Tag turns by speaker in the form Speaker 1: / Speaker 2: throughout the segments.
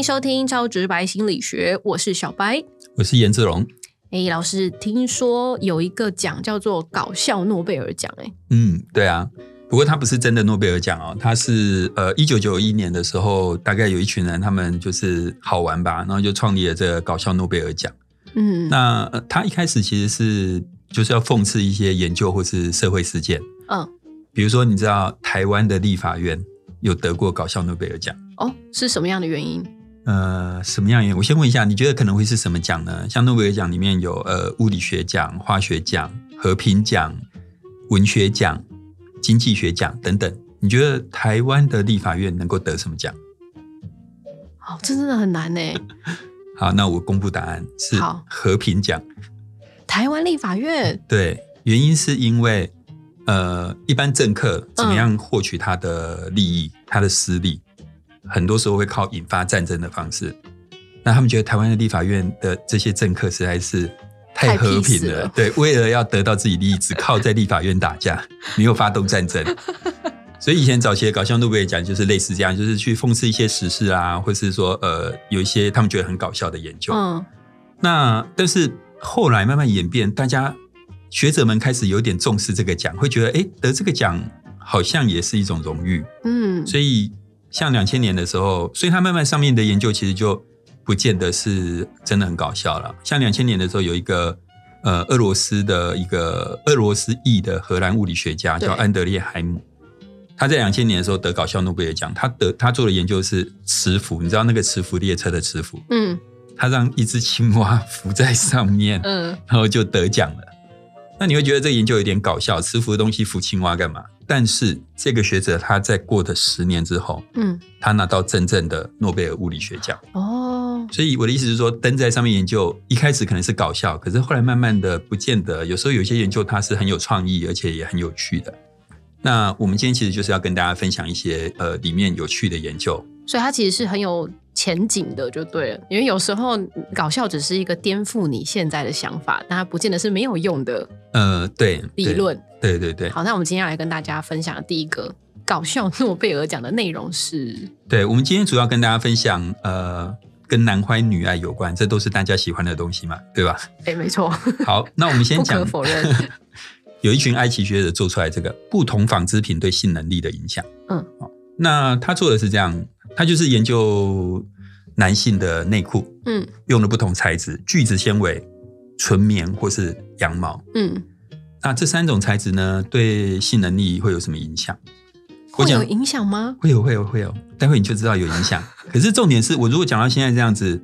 Speaker 1: 迎收听超直白心理学，我是小白。
Speaker 2: 我是颜志龙。
Speaker 1: 哎，老师，听说有一个奖叫做搞笑诺贝尔奖，哎，
Speaker 2: 嗯，对啊，不过它不是真的诺贝尔奖哦，它是呃一九九一年的时候，大概有一群人，他们就是好玩吧，然后就创立了这个搞笑诺贝尔奖。
Speaker 1: 嗯，
Speaker 2: 那呃它一开始其实是就是要讽刺一些研究或是社会事件，
Speaker 1: 嗯，
Speaker 2: 比如说你知道台湾的立法院有得过搞笑诺贝尔奖，
Speaker 1: 哦，是什么样的原因？
Speaker 2: 呃，什么样原因？我先问一下，你觉得可能会是什么奖呢？像诺贝尔奖里面有呃物理学奖、化学奖、和平奖、文学奖、经济学奖等等，你觉得台湾的立法院能够得什么奖？
Speaker 1: 哦，这真的很难呢。
Speaker 2: 好，那我公布答案是和平奖。
Speaker 1: 台湾立法院，
Speaker 2: 对，原因是因为呃，一般政客怎么样获取他的利益、他的私利，很多时候会靠引发战争的方式。那他们觉得台湾的立法院的这些政客实在是太和平了，
Speaker 1: 了
Speaker 2: 对，为了要得到自己利益，只靠在立法院打架，没有发动战争。所以以前早期的搞笑诺贝尔奖就是类似这样，就是去讽刺一些时事啊，或是说呃有一些他们觉得很搞笑的研究。
Speaker 1: 嗯，
Speaker 2: 那但是后来慢慢演变，大家学者们开始有点重视这个奖，会觉得哎，诶得这个奖好像也是一种荣誉。
Speaker 1: 嗯，
Speaker 2: 所以像两千年的时候，所以它慢慢上面的研究其实就不见得是真的很搞笑了。像两千年的时候，有一个呃俄罗斯的一个俄罗斯裔的荷兰物理学家叫安德烈海姆。他在两千年的时候得搞笑诺贝尔奖，他得他做的研究是磁浮，你知道那个磁浮列车的磁浮，
Speaker 1: 嗯
Speaker 2: 他让一只青蛙 浮在上面，
Speaker 1: 嗯，
Speaker 2: 然后就得奖了。那你会觉得这个研究有点搞笑，磁浮的东西浮青蛙干嘛？但是这个学者他在过的十年之后，
Speaker 1: 嗯，
Speaker 2: 他拿到真正的诺贝尔物理学奖。
Speaker 1: 哦，
Speaker 2: 所以我的意思是说，登在上面研究一开始可能是搞笑，可是后来慢慢的不见得，有时候有些研究它是很有创意，而且也很有趣的。那我们今天其实就是要跟大家分享一些呃里面有趣的研究。
Speaker 1: 所以它其实是很有前景的，就对了。因为有时候搞笑只是一个颠覆你现在的想法，但它不见得是没有用的
Speaker 2: 呃，对，
Speaker 1: 理论。
Speaker 2: 对，对对对。
Speaker 1: 好，那我们今天要来跟大家分享的第一个搞笑诺贝尔奖的内容是，
Speaker 2: 对，我们今天主要跟大家分享，呃，跟男欢女爱有关，这都是大家喜欢的东西嘛，对吧？
Speaker 1: 哎，没错，
Speaker 2: 好，那我们先
Speaker 1: 不
Speaker 2: 讲
Speaker 1: 可，否认。
Speaker 2: 有一群埃及学者做出来这个不同纺织品对性能力的影响。
Speaker 1: 嗯
Speaker 2: 好，那他做的是这样，他就是研究男性的内裤
Speaker 1: 嗯
Speaker 2: 用的不同材质，聚酯纤维、纯棉或是羊毛。
Speaker 1: 嗯，
Speaker 2: 那这三种材质呢，对性能力会有什么影响？
Speaker 1: 会有影响吗？
Speaker 2: 会有会有会有，待会你就知道有影响。可是重点是我如果讲到现在这样子，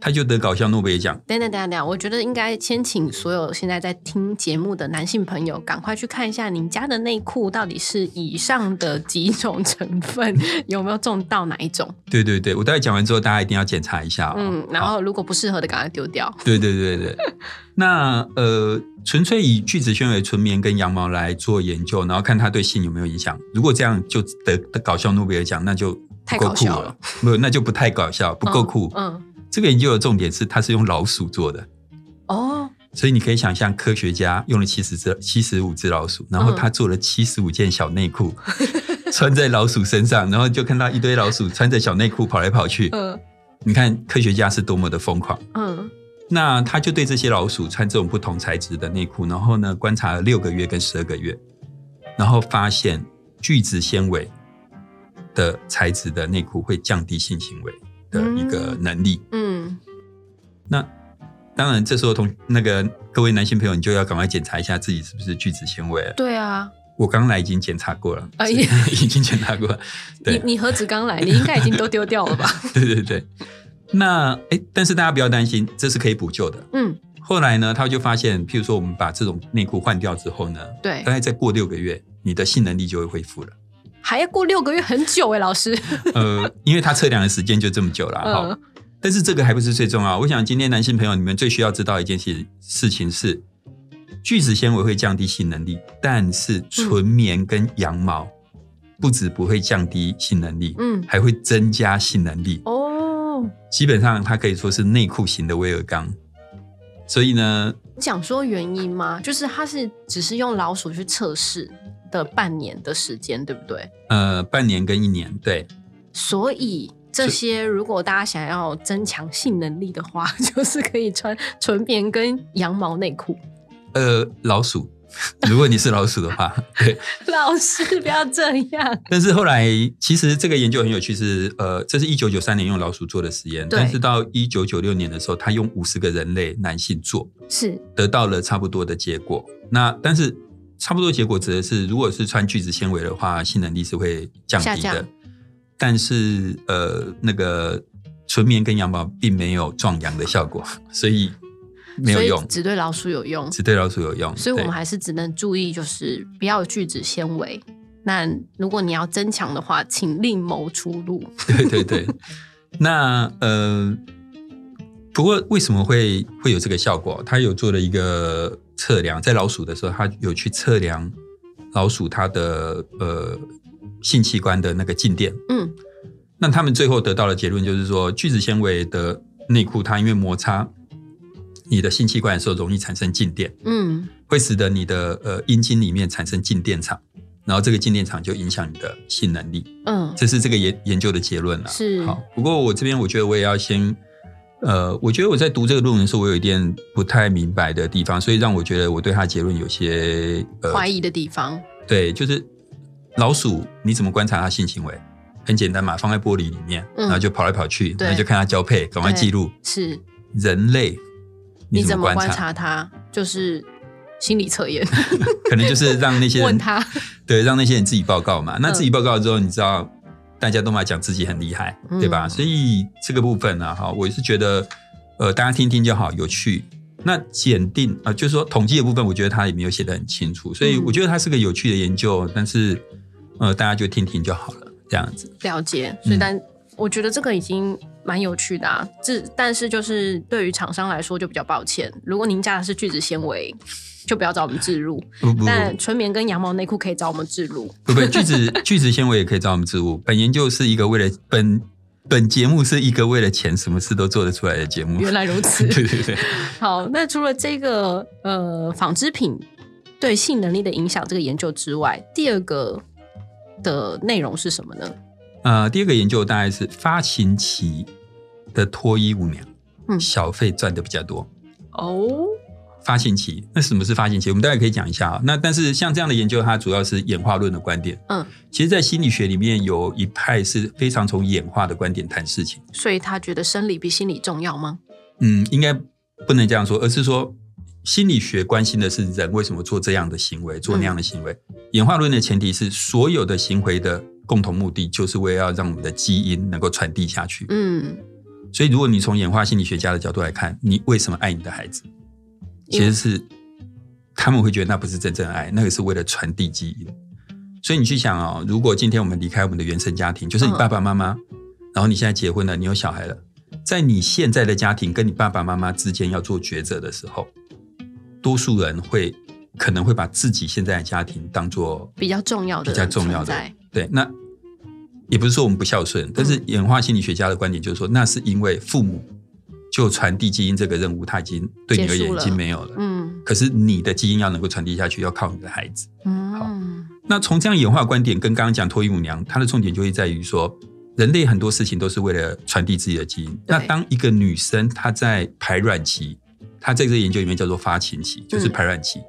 Speaker 2: 他就得搞笑诺贝尔奖。
Speaker 1: 等等等等等，我觉得应该先请所有现在在听节目的男性朋友，赶快去看一下你家的内裤到底是以上的几种成分 有没有中到哪一种。
Speaker 2: 对对对，我待会讲完之后，大家一定要检查一下、哦。
Speaker 1: 嗯，然
Speaker 2: 好
Speaker 1: 后如果不适合的，赶快丢掉。
Speaker 2: 对对对对，那呃，纯粹以聚酯纤维、纯棉跟羊毛来做研究，然后看它对性有没有影响。如果这样就得得搞笑诺贝尔奖，那就
Speaker 1: 太搞笑了，
Speaker 2: 不，那就不太搞笑，不够酷。
Speaker 1: 嗯，
Speaker 2: 这个研究的重点是，它是用老鼠做的，
Speaker 1: 哦，
Speaker 2: 所以你可以想象，科学家用了七十只、七十五只老鼠，然后
Speaker 1: 嗯。
Speaker 2: 他做了七十五件小内裤，穿在老鼠身上，然后就看到一堆老鼠穿着小内裤跑来跑去。
Speaker 1: 嗯。
Speaker 2: 你看科学家是多么的疯狂。
Speaker 1: 嗯。
Speaker 2: 那他就对这些老鼠穿这种不同材质的内裤，然后呢观察了六个月跟十二个月，然后发现聚酯纤维的材质的内裤会降低性行为的一个能力。
Speaker 1: 嗯，
Speaker 2: 那当然，这时候同那个各位男性朋友，你就要赶快检查一下自己是不是聚酯纤维了。
Speaker 1: 对啊，
Speaker 2: 我刚来已经检查过了，
Speaker 1: 哎
Speaker 2: 是 已经检查过了。
Speaker 1: 你你何止刚来，你应该已经都丢掉了吧？
Speaker 2: 对对对。那哎，但是大家不要担心，这是可以补救的。
Speaker 1: 嗯，
Speaker 2: 后来呢，他就发现，譬如说我们把这种内裤换掉之后呢，
Speaker 1: 对
Speaker 2: 大，概再过六个月，你的性能力就会恢复了。
Speaker 1: 还要过六个月，很久哎，老师。
Speaker 2: 呃，因为他测量的时间就这么久了哈。
Speaker 1: 嗯
Speaker 2: 但是这个还不是最重要。我想今天男性朋友你们最需要知道一件事事情是，聚酯纤维会降低性能力，但是纯棉跟羊毛不止不会降低性能力，
Speaker 1: 嗯，
Speaker 2: 还会增加性能力。
Speaker 1: 哦，
Speaker 2: 基本上它可以说是内裤型的威尔刚。所以呢，
Speaker 1: 讲说原因吗？就是它是只是用老鼠去测试的半年的时间，对不对？
Speaker 2: 呃，半年跟一年，对，
Speaker 1: 所以这些如果大家想要增强性能力的话，就是可以穿纯棉跟羊毛内裤。
Speaker 2: 呃，老鼠，如果你是老鼠的话，对。
Speaker 1: 老师不要这样。
Speaker 2: 但是后来，其实这个研究很有趣，是呃，这是一九九三年用老鼠做的实验，但是到一九九六年的时候，他用五十个人类男性做，
Speaker 1: 是
Speaker 2: 得到了差不多的结果。那但是差不多结果指的是，如果是穿聚酯纤维的话，性能力是会降低的。但是呃，那个纯棉跟羊毛并没有壮阳的效果，所以没有用，
Speaker 1: 只对老鼠有用。
Speaker 2: 只对老鼠有用。
Speaker 1: 所以我们
Speaker 2: 对
Speaker 1: 还是只能注意，就是不要有聚酯纤维。那如果你要增强的话，请另谋出路。
Speaker 2: 对 对对，那呃，不过为什么会会有这个效果？他有做了一个测量，在老鼠的时候，他有去测量老鼠它的呃性器官的那个静电。
Speaker 1: 嗯，
Speaker 2: 那他们最后得到的结论就是说，聚酯纤维的内裤，它因为摩擦你的性器官的时候，容易产生静电，
Speaker 1: 嗯，
Speaker 2: 会使得你的呃阴茎里面产生静电场，然后这个静电场就影响你的性能力。
Speaker 1: 嗯，
Speaker 2: 这是这个研研究的结论了。
Speaker 1: 是
Speaker 2: 好，不过我这边我觉得我也要先，呃，我觉得我在读这个论文的时候，我有一点不太明白的地方，所以让我觉得我对他的结论有些呃
Speaker 1: 怀疑的地方。
Speaker 2: 对，就是老鼠你怎么观察它性行为？很简单嘛，放在玻璃里面，
Speaker 1: 嗯
Speaker 2: 然后就跑来跑去，
Speaker 1: 对
Speaker 2: 然后就看它交配，赶快记录。
Speaker 1: 是
Speaker 2: 人类
Speaker 1: 你
Speaker 2: 怎么观？
Speaker 1: 察他？就是心理测验，
Speaker 2: 可能就是让那些人
Speaker 1: 问他。
Speaker 2: 对，让那些人自己报告嘛。那
Speaker 1: 嗯
Speaker 2: 自己报告之后，你知道大家都嘛讲自己很厉害，
Speaker 1: 嗯
Speaker 2: 对吧？所以这个部分呢、哈，我是觉得呃，大家听听就好，有趣。那检定啊、呃就是说统计的部分，我觉得他也没有写得很清楚，所以
Speaker 1: 嗯
Speaker 2: 我觉得它是个有趣的研究，但是呃，大家就听听就好了，这样子。
Speaker 1: 了解，所以
Speaker 2: 嗯
Speaker 1: 但、我觉得这个已经蛮有趣的啊。这但是就是对于厂商来说就比较抱歉，如果您加的是聚酯纤维，就不要找我们置入。
Speaker 2: 不不
Speaker 1: 但纯棉跟羊毛内裤可以找我们置入。
Speaker 2: 不不，聚酯 聚酯纤维也可以找我们置入。本研究是一个为了本本节目是一个为了钱什么事都做得出来的节目。
Speaker 1: 原来如此。
Speaker 2: 对对对。
Speaker 1: 好，那除了这个呃纺织品对性能力的影响这个研究之外，第二个的内容是什么呢？
Speaker 2: 呃，第二个研究大概是发情期的脱衣舞娘，
Speaker 1: 嗯
Speaker 2: 小费赚的比较多。
Speaker 1: 哦，
Speaker 2: 发情期，那什么是发情期？我们大概可以讲一下啊。那但是像这样的研究，它主要是演化论的观点。
Speaker 1: 嗯，
Speaker 2: 其实，在心理学里面有一派是非常从演化的观点谈事情。
Speaker 1: 所以他觉得生理比心理重要吗？
Speaker 2: 嗯，应该不能这样说，而是说心理学关心的是人为什么做这样的行为，做那样的行为。演化论的前提是，所有的行为的共同目的就是为了要让我们的基因能够传递下去。
Speaker 1: 嗯，
Speaker 2: 所以，如果你从演化心理学家的角度来看，你为什么爱你的孩子？其实是他们会觉得那不是真正的爱，那个是为了传递基因。所以你去想哦，如果今天我们离开我们的原生家庭，就是你
Speaker 1: 嗯
Speaker 2: 爸爸妈妈，然后你现在结婚了，你有小孩了，在你现在的家庭跟你爸爸妈妈之间要做抉择的时候，多数人会可能会把自己现在的家庭当做
Speaker 1: 比较重要的
Speaker 2: 比较重要的对，那也不是说我们不孝顺，但是演化心理学家的观点就是说，那是因为父母就传递基因这个任务，他已经对你而言已经没有了。
Speaker 1: 嗯
Speaker 2: 可是你的基因要能够传递下去，要靠你的孩子。
Speaker 1: 嗯，
Speaker 2: 那从这样演化观点跟刚刚讲脱衣舞娘，它的重点就会在于说，人类很多事情都是为了传递自己的基因。那当一个女生她在排卵期，她在这个研究里面叫做发情期，就是排卵期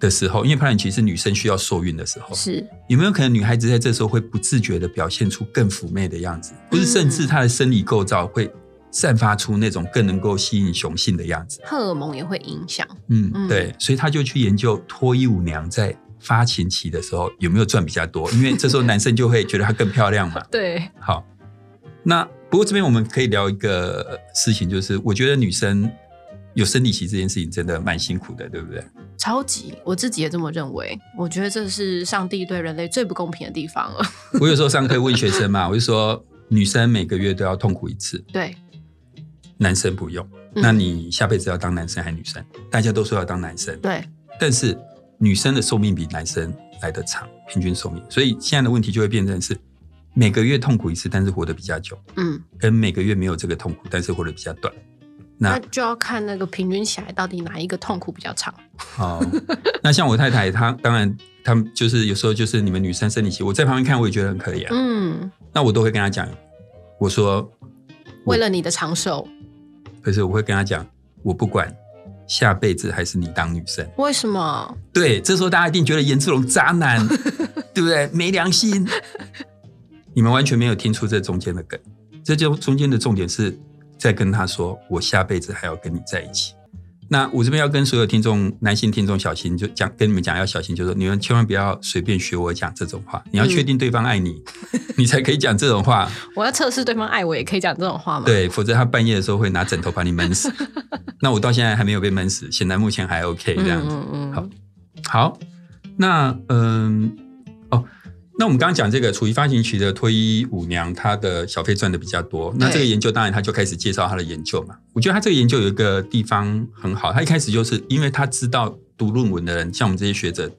Speaker 2: 的时候，因为排卵期是女生需要受孕的时候，
Speaker 1: 是
Speaker 2: 有没有可能女孩子在这时候会不自觉的表现出更妩媚的样子，不是甚至她的生理构造会散发出那种更能够吸引雄性的样子？
Speaker 1: 荷尔蒙也会影响。
Speaker 2: 嗯，
Speaker 1: 嗯
Speaker 2: 对，所以他就去研究脱衣舞娘在发情期的时候有没有赚比较多，因为这时候男生就会觉得她更漂亮嘛。
Speaker 1: 对，
Speaker 2: 好，那不过这边我们可以聊一个事情，就是我觉得女生有生理期这件事情真的蛮辛苦的，对不对？
Speaker 1: 超级，我自己也这么认为。我觉得这是上帝对人类最不公平的地方了。
Speaker 2: 我有时候上课问学生嘛，我就说女生每个月都要痛苦一次，
Speaker 1: 对，
Speaker 2: 男生不用。
Speaker 1: 嗯
Speaker 2: 那你下辈子要当男生还是女生？大家都说要当男生，
Speaker 1: 对，
Speaker 2: 但是女生的寿命比男生来得长，平均寿命。所以现在的问题就会变成是每个月痛苦一次，但是活得比较久，
Speaker 1: 嗯，
Speaker 2: 跟每个月没有这个痛苦，但是活得比较短。
Speaker 1: 那
Speaker 2: 那
Speaker 1: 就要看那个平均起来到底哪一个痛苦比较长。
Speaker 2: 哦，那像我太太，她当然，她们就是有时候就是你们女生生理期，我在旁边看我也觉得很可怜、啊。
Speaker 1: 嗯，
Speaker 2: 那我都会跟她讲，我说
Speaker 1: 为了你的长寿，
Speaker 2: 可是我会跟她讲，我不管下辈子还是你当女生。
Speaker 1: 为什么？
Speaker 2: 对，这时候大家一定觉得严志龙渣男，对不对？没良心。你们完全没有听出这中间的梗，这就中间的重点是在跟他说，我下辈子还要跟你在一起。那我这边要跟所有听众、男性听众小心，就讲跟你们讲要小心，就是说你们千万不要随便学我讲这种话。你要确定对方爱你，你才可以讲这种话。
Speaker 1: 我要测试对方爱我，也可以讲这种话吗？
Speaker 2: 对，否则他半夜的时候会拿枕头把你闷死。那我到现在还没有被闷死，显然目前还 OK 这样子。好，好，那嗯，哦。那我们刚刚讲这个处于发行期的脱衣舞娘，她的小费赚的比较多。那这个研究当然他就开始介绍他的研究嘛。我觉得他这个研究有一个地方很好，他一开始就是因为他知道读论文的人，像我们这些学者。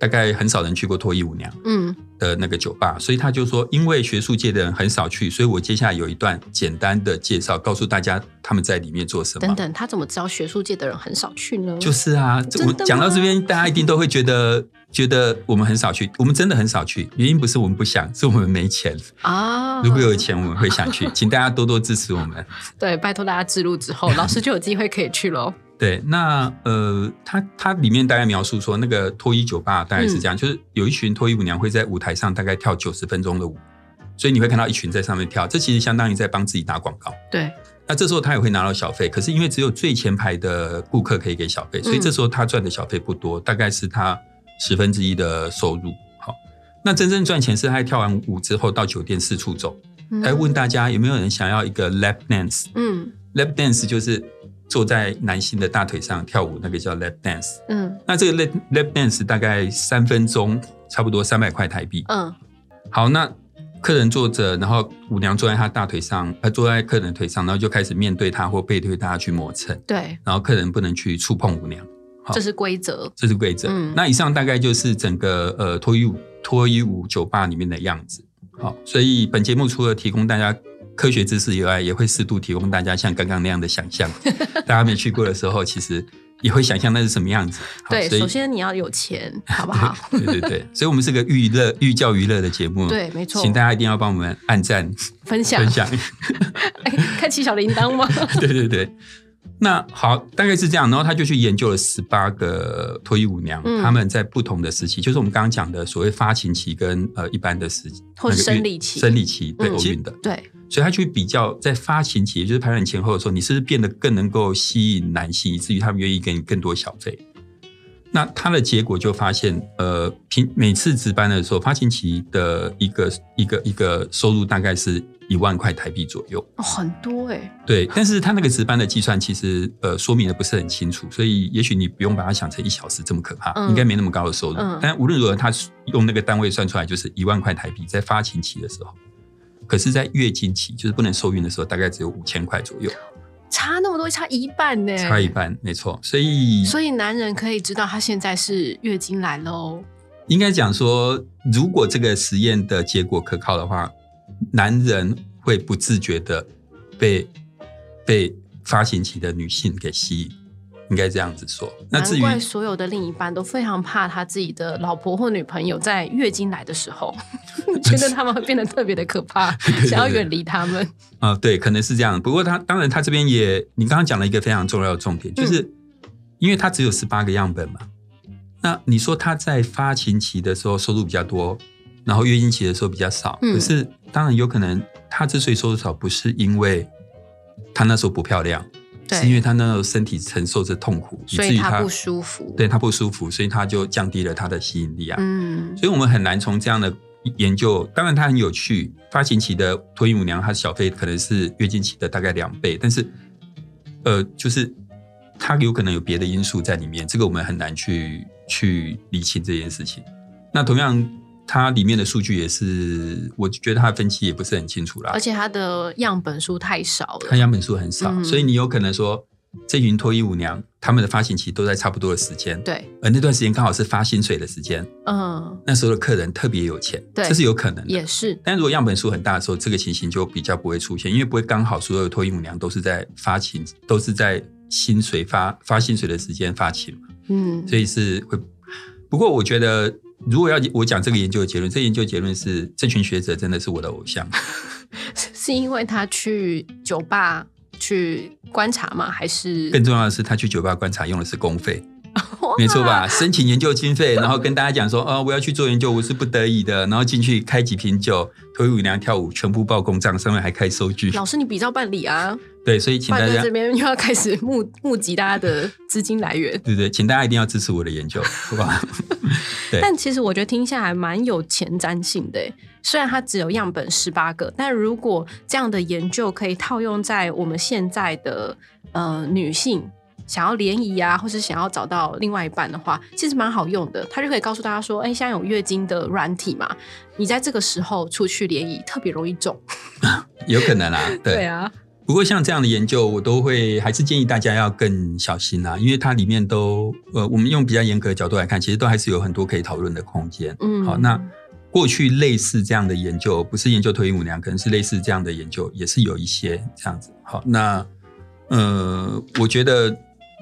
Speaker 2: 大概很少人去过脱衣舞娘，嗯，的那个酒吧，所以他就说，因为学术界的人很少去，所以我接下来有一段简单的介绍，告诉大家他们在里面做什么。
Speaker 1: 等等，他怎么知道学术界的人很少去呢？
Speaker 2: 就是啊，我讲到这边，大家一定都会觉得，觉得我们很少去，我们真的很少去，原因不是我们不想，是我们没钱啊。如果有钱，我们会想去，请大家多多支持我们。
Speaker 1: 对，拜托大家记录之后，老师就有机会可以去喽。
Speaker 2: 对，那呃，它它里面大概描述说，那个脱衣酒吧大概是这样，就是有一群脱衣舞娘会在舞台上大概跳九十分钟的舞，所以你会看到一群在上面跳，这其实相当于在帮自己打广告。
Speaker 1: 对，
Speaker 2: 那这时候他也会拿到小费，可是因为只有最前排的顾客可以给小费，所以这时候他赚的小费不多，大概是他十分之一的收入。好，那真正赚钱是他跳完舞之后到酒店四处走，来问大家有没有人想要一个 lap dance？嗯，lap dance 就是。坐在男性的大腿上跳舞，那个叫 lap dance。嗯，那这个 lap lap dance 大概三分钟，差不多三百块台币。嗯，好，那客人坐着，然后舞娘坐在他大腿上，呃，坐在客人腿上，然后就开始面对他或背对他去磨蹭。
Speaker 1: 对，
Speaker 2: 然后客人不能去触碰舞娘，
Speaker 1: 这是规则。
Speaker 2: 这是规则。那以上大概就是整个呃脱衣舞脱衣舞酒吧里面的样子。好，所以本节目除了提供大家。科学知识以外，也会适度提供大家像刚刚那样的想象。大家没去过的时候，其实也会想象那是什么样子。
Speaker 1: 对，首先你要有钱，好不好？
Speaker 2: 对对对，所以我们是个娱乐、寓教于乐的节目。
Speaker 1: 对，没错，
Speaker 2: 请大家一定要帮我们按赞、
Speaker 1: 分享、
Speaker 2: 分享。
Speaker 1: 开启小铃铛吗？
Speaker 2: 对对对。那好，大概是这样，然后他就去研究了十八个脱衣舞娘，他们在不同的时期，就是我们刚刚讲的所谓发情期跟呃一般的时
Speaker 1: 或生理期、
Speaker 2: 生理期对，偶运的。
Speaker 1: 对，
Speaker 2: 所以他去比较在发情期，也就是排卵前后的时候，你是不是变得更能够吸引男性，以至于他们愿意给你更多小费？那他的结果就发现，呃，平每次值班的时候，发情期的一个一个一个收入大概是。一万块台币左右，
Speaker 1: 很多哎。
Speaker 2: 对，但是他那个值班的计算其实呃说明的不是很清楚，所以也许你不用把它想成一小时这么可怕，应该没那么高的收入。但无论如何，他用那个单位算出来就是一万块台币，在发情期的时候，可是在月经期就是不能受孕的时候，大概只有五千块左右，
Speaker 1: 差那么多，差一半呢。
Speaker 2: 差一半，没错。所以
Speaker 1: 所以男人可以知道他现在是月经来喽。
Speaker 2: 应该讲说，如果这个实验的结果可靠的话。男人会不自觉的被被发情期的女性给吸引，应该这样子说。
Speaker 1: 那至于所有的另一半都非常怕他自己的老婆或女朋友在月经来的时候，觉得他们会变得特别的可怕，想要远离他们。
Speaker 2: 啊，对，可能是这样。不过他当然，他这边也，你刚刚讲了一个非常重要的重点，就是因为他只有十八个样本嘛。那你说他在发情期的时候收入比较多？然后月经期的时候比较少，可是当然有可能，他之所以收入少，不是因为他那时候不漂亮，是因为他那时候身体承受着痛苦，
Speaker 1: 以至于他不舒服，
Speaker 2: 对他不舒服，所以他就降低了他的吸引力啊。嗯，所以我们很难从这样的研究，当然它很有趣，发情期的脱衣舞娘，她小费可能是月经期的大概两倍，但是呃，就是它有可能有别的因素在里面，这个我们很难去去理清这件事情。那同样。它里面的数据也是，我觉得它的分期也不是很清楚啦。
Speaker 1: 而且它的样本数太少了。
Speaker 2: 它样本数很少，所以你有可能说，这群脱衣舞娘他们的发行期都在差不多的时间。
Speaker 1: 对。
Speaker 2: 而那段时间刚好是发薪水的时间。嗯。那时候的客人特别有钱，对这是有可能的。
Speaker 1: 也是。
Speaker 2: 但如果样本数很大的时候，这个情形就比较不会出现，因为不会刚好所有脱衣舞娘都是在发情，都是在薪水发发薪水的时间发情嘛。嗯。所以是会，不过我觉得。如果要我讲这个研究的结论，这研究结论是这群学者真的是我的偶像，
Speaker 1: 是因为他去酒吧去观察吗？还是
Speaker 2: 更重要的是，他去酒吧观察用的是公费，没错吧？申请研究经费，然后跟大家讲说，哦，我要去做研究，我是不得已的，然后进去开几瓶酒，脱衣舞娘跳舞，全部报公账，上面还开收据。
Speaker 1: 老师，你比照办理啊！
Speaker 2: 对，所以请大家
Speaker 1: 这边又要开始募募集大家的资金来源。
Speaker 2: 对对，请大家一定要支持我的研究，好吧？
Speaker 1: 但其实我觉得听下来蛮有前瞻性的，虽然它只有样本十八个，但如果这样的研究可以套用在我们现在的呃女性想要联谊啊，或是想要找到另外一半的话，其实蛮好用的。它就可以告诉大家说，哎，现在有月经的软体嘛，你在这个时候出去联谊特别容易中，
Speaker 2: 有可能啊，
Speaker 1: 对啊。
Speaker 2: 不过像这样的研究，我都会还是建议大家要更小心啊，因为它里面都呃，我们用比较严格的角度来看，其实都还是有很多可以讨论的空间。嗯，好，那过去类似这样的研究，不是研究脱衣舞娘，可能是类似这样的研究，也是有一些这样子。好，那呃，我觉得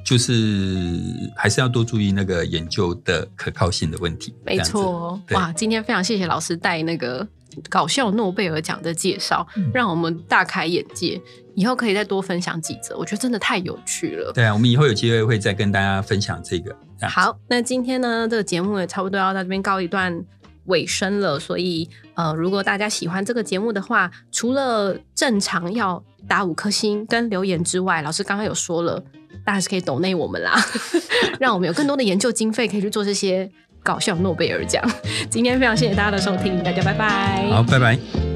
Speaker 2: 就是还是要多注意那个研究的可靠性的问题。
Speaker 1: 没错，哇，今天非常谢谢老师带那个。搞笑诺贝尔奖的介绍，让我们大开眼界。以后可以再多分享几则，我觉得真的太有趣了。
Speaker 2: 对啊，我们以后有机会会再跟大家分享这个。
Speaker 1: 好，那今天呢，这个节目也差不多要在这边告一段尾声了。所以，呃，如果大家喜欢这个节目的话，除了正常要打五颗星跟留言之外，老师刚刚有说了，大家是可以抖内我们啦，让我们有更多的研究经费可以去做这些。搞笑诺贝尔奖，今天非常谢谢大家的收听，大家拜拜。
Speaker 2: 好，拜拜。